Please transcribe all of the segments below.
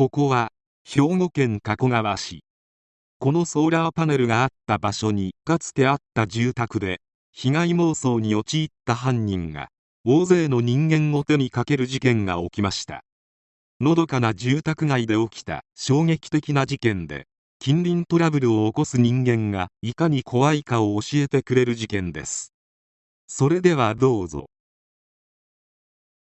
ここは兵庫県加古川市。このソーラーパネルがあった場所にかつてあった住宅で被害妄想に陥った犯人が大勢の人間を手にかける事件が起きました。のどかな住宅街で起きた衝撃的な事件で近隣トラブルを起こす人間がいかに怖いかを教えてくれる事件です。それではどうぞ。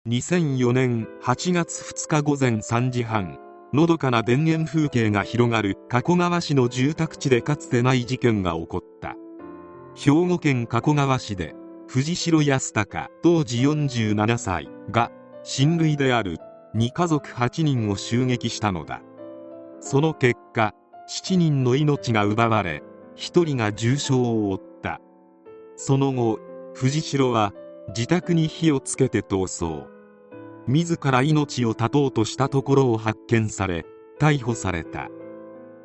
2004年8月2日午前3時半のどかな田園風景が広がる加古川市の住宅地でかつてない事件が起こった。兵庫県加古川市で藤代康隆当時47歳が親類である2家族8人を襲撃したのだ。その結果7人の命が奪われ1人が重傷を負った。その後藤代は自宅に火をつけて逃走。自ら命を絶とうとしたところを発見され逮捕された。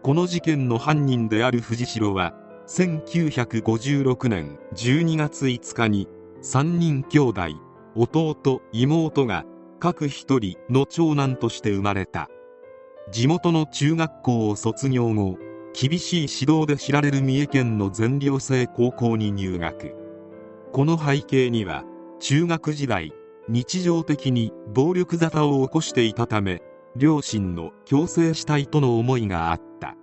この事件の犯人である藤代は1956年12月5日に3人兄弟弟妹が各一人の長男として生まれた。地元の中学校を卒業後厳しい指導で知られる三重県の全寮制高校に入学。この背景には中学時代日常的に暴力沙汰を起こしていたため両親の強制したいとの思いがあった。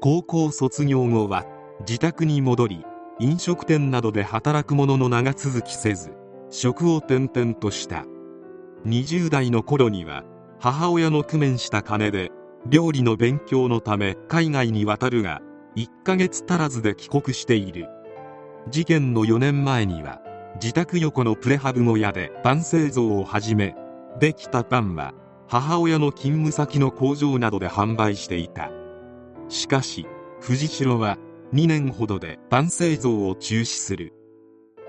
高校卒業後は自宅に戻り飲食店などで働くものの長続きせず職を転々とした。20代の頃には母親の工面した金で料理の勉強のため海外に渡るが1ヶ月足らずで帰国している。事件の4年前には自宅横のプレハブ小屋でパン製造を始めできたパンは母親の勤務先の工場などで販売していた。しかし藤代は2年ほどでパン製造を中止する。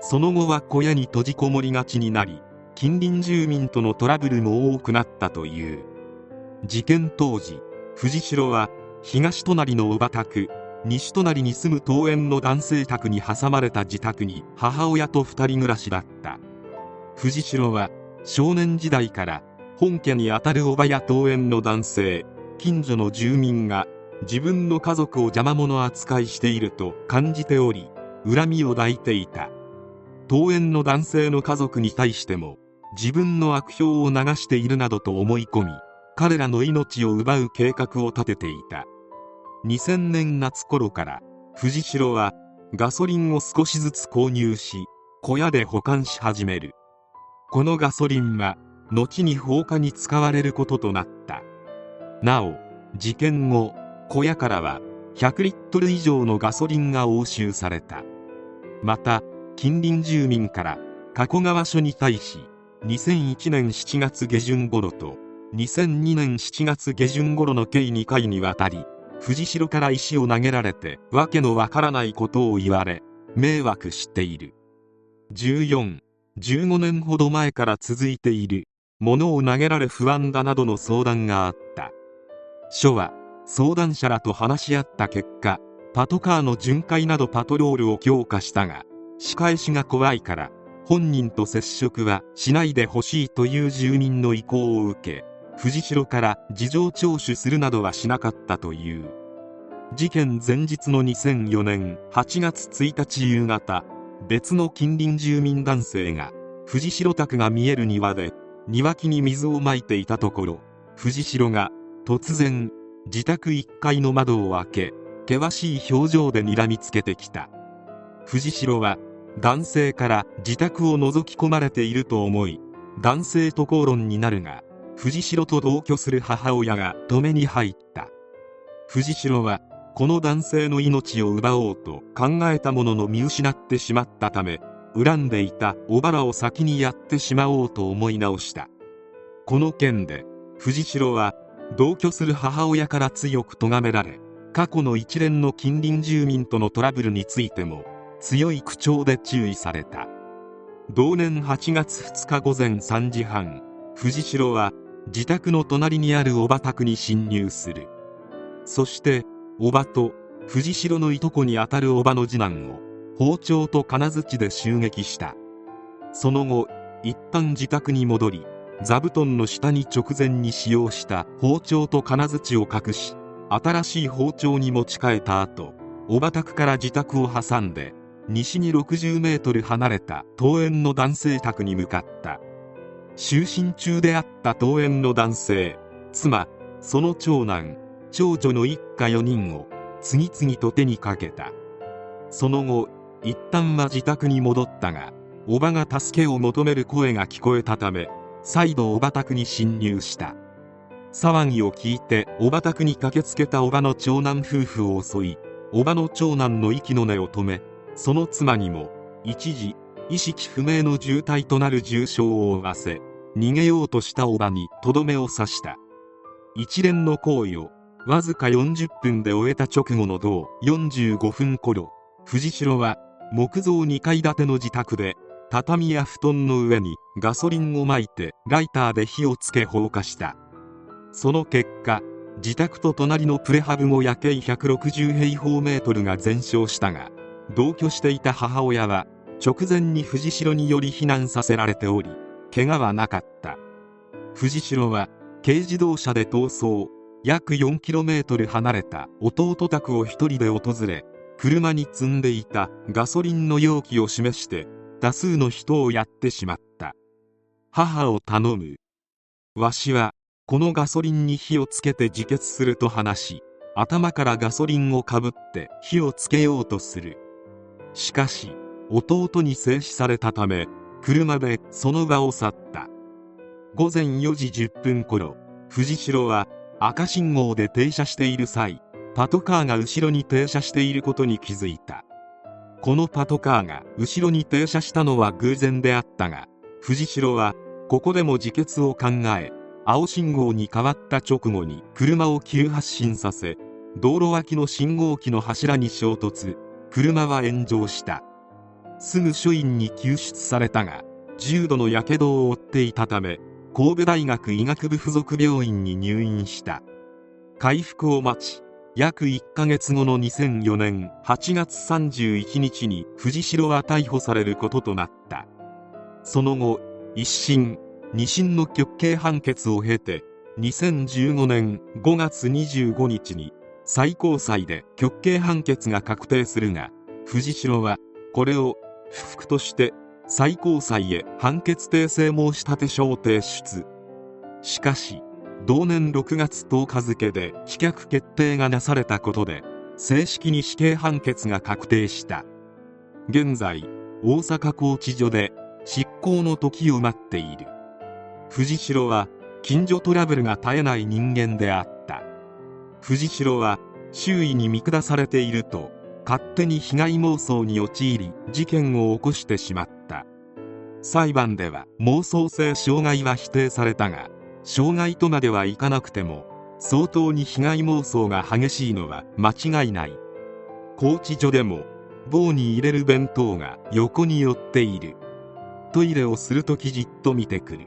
その後は小屋に閉じこもりがちになり近隣住民とのトラブルも多くなったという。事件当時藤代は東隣の乳母宅西隣に住む桃園の男性宅に挟まれた自宅に母親と二人暮らしだった。藤代は少年時代から本家にあたる叔母や桃園の男性。近所の住民が自分の家族を邪魔者扱いしていると感じており恨みを抱いていた。桃園の男性の家族に対しても自分の悪評を流しているなどと思い込み彼らの命を奪う計画を立てていた。2000年夏頃から藤代はガソリンを少しずつ購入し小屋で保管し始める。このガソリンは後に放火に使われることとなった。なお事件後小屋からは100リットル以上のガソリンが押収された。また近隣住民から加古川署に対し2001年7月下旬頃と2002年7月下旬頃の計2回にわたり藤代から石を投げられてわけのわからないことを言われ迷惑している。14、15年ほど前から続いている。物を投げられ不安だなどの相談があった。署は相談者らと話し合った結果パトカーの巡回などパトロールを強化したが仕返しが怖いから本人と接触はしないでほしいという住民の意向を受け藤代から事情聴取するなどはしなかったという。事件前日の2004年8月1日夕方別の近隣住民男性が藤代宅が見える庭で庭木に水をまいていたところ藤代が突然自宅1階の窓を開け険しい表情で睨みつけてきた。藤代は男性から自宅を覗き込まれていると思い男性と口論になるが藤代と同居する母親が止めに入った。藤代はこの男性の命を奪おうと考えたものの見失ってしまったため恨んでいた小原を先にやってしまおうと思い直した。この件で藤代は同居する母親から強く咎められ過去の一連の近隣住民とのトラブルについても強い口調で注意された。同年8月2日午前3時半藤代は自宅の隣にあるおば宅に侵入する。そしておばと藤代のいとこにあたるおばの次男を包丁と金槌で襲撃した。その後一旦自宅に戻り座布団の下に直前に使用した包丁と金槌を隠し新しい包丁に持ち替えた後おば宅から自宅を挟んで西に60メートル離れた桃園の男性宅に向かった。就寝中であった桃園の男性妻その長男長女の一家4人を次々と手にかけた。その後一旦は自宅に戻ったがおばが助けを求める声が聞こえたため再度おば宅に侵入した。騒ぎを聞いておば宅に駆けつけたおばの長男夫婦を襲いおばの長男の息の根を止めその妻にも一時意識不明の重体となる重傷を負わせ逃げようとしたおばにとどめを刺した。一連の行為をわずか40分で終えた直後の同45分頃藤代は木造2階建ての自宅で畳や布団の上にガソリンをまいてライターで火をつけ放火した。その結果自宅と隣のプレハブも夜景160平方メートルが全焼したが同居していた母親は直前に藤代により避難させられており怪我はなかった。藤代は軽自動車で逃走。約 4km 離れた弟宅を一人で訪れ車に積んでいたガソリンの容器を示して多数の人をやってしまった。母を頼む。わしはこのガソリンに火をつけて自決すると話し頭からガソリンをかぶって火をつけようとする。しかし弟に制止されたため車でその場を去った。午前4時10分頃藤代は赤信号で停車している際パトカーが後ろに停車していることに気づいた。このパトカーが後ろに停車したのは偶然であったが藤代はここでも自決を考え青信号に変わった直後に車を急発進させ道路脇の信号機の柱に衝突。車は炎上した。すぐ署員に救出されたが重度のやけどを負っていたため神戸大学医学部附属病院に入院した。回復を待ち約1ヶ月後の2004年8月31日に藤代は逮捕されることとなった。その後一審二審の極刑判決を経て2015年5月25日に最高裁で極刑判決が確定するが藤代はこれを不服として最高裁へ判決訂正申し立て書を提出。しかし同年6月10日付で棄却決定がなされたことで正式に死刑判決が確定した。現在大阪拘置所で執行の時を待っている。藤代は近所トラブルが絶えない人間であった。藤代は周囲に見下されていると勝手に被害妄想に陥り事件を起こしてしまった。裁判では妄想性障害は否定されたが障害とまではいかなくても相当に被害妄想が激しいのは間違いない。拘置所でも棒に入れる弁当が横に寄っている。トイレをするときじっと見てくる。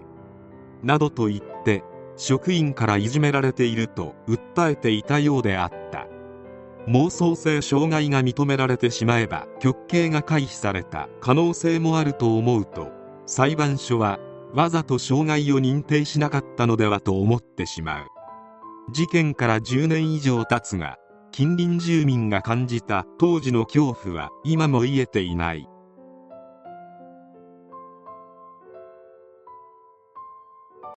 などと言って職員からいじめられていると訴えていたようであった。妄想性障害が認められてしまえば極刑が回避された。可能性もあると思うと裁判所はわざと障害を認定しなかったのではと思ってしまう。事件から10年以上経つが近隣住民が感じた当時の恐怖は今も癒えていない。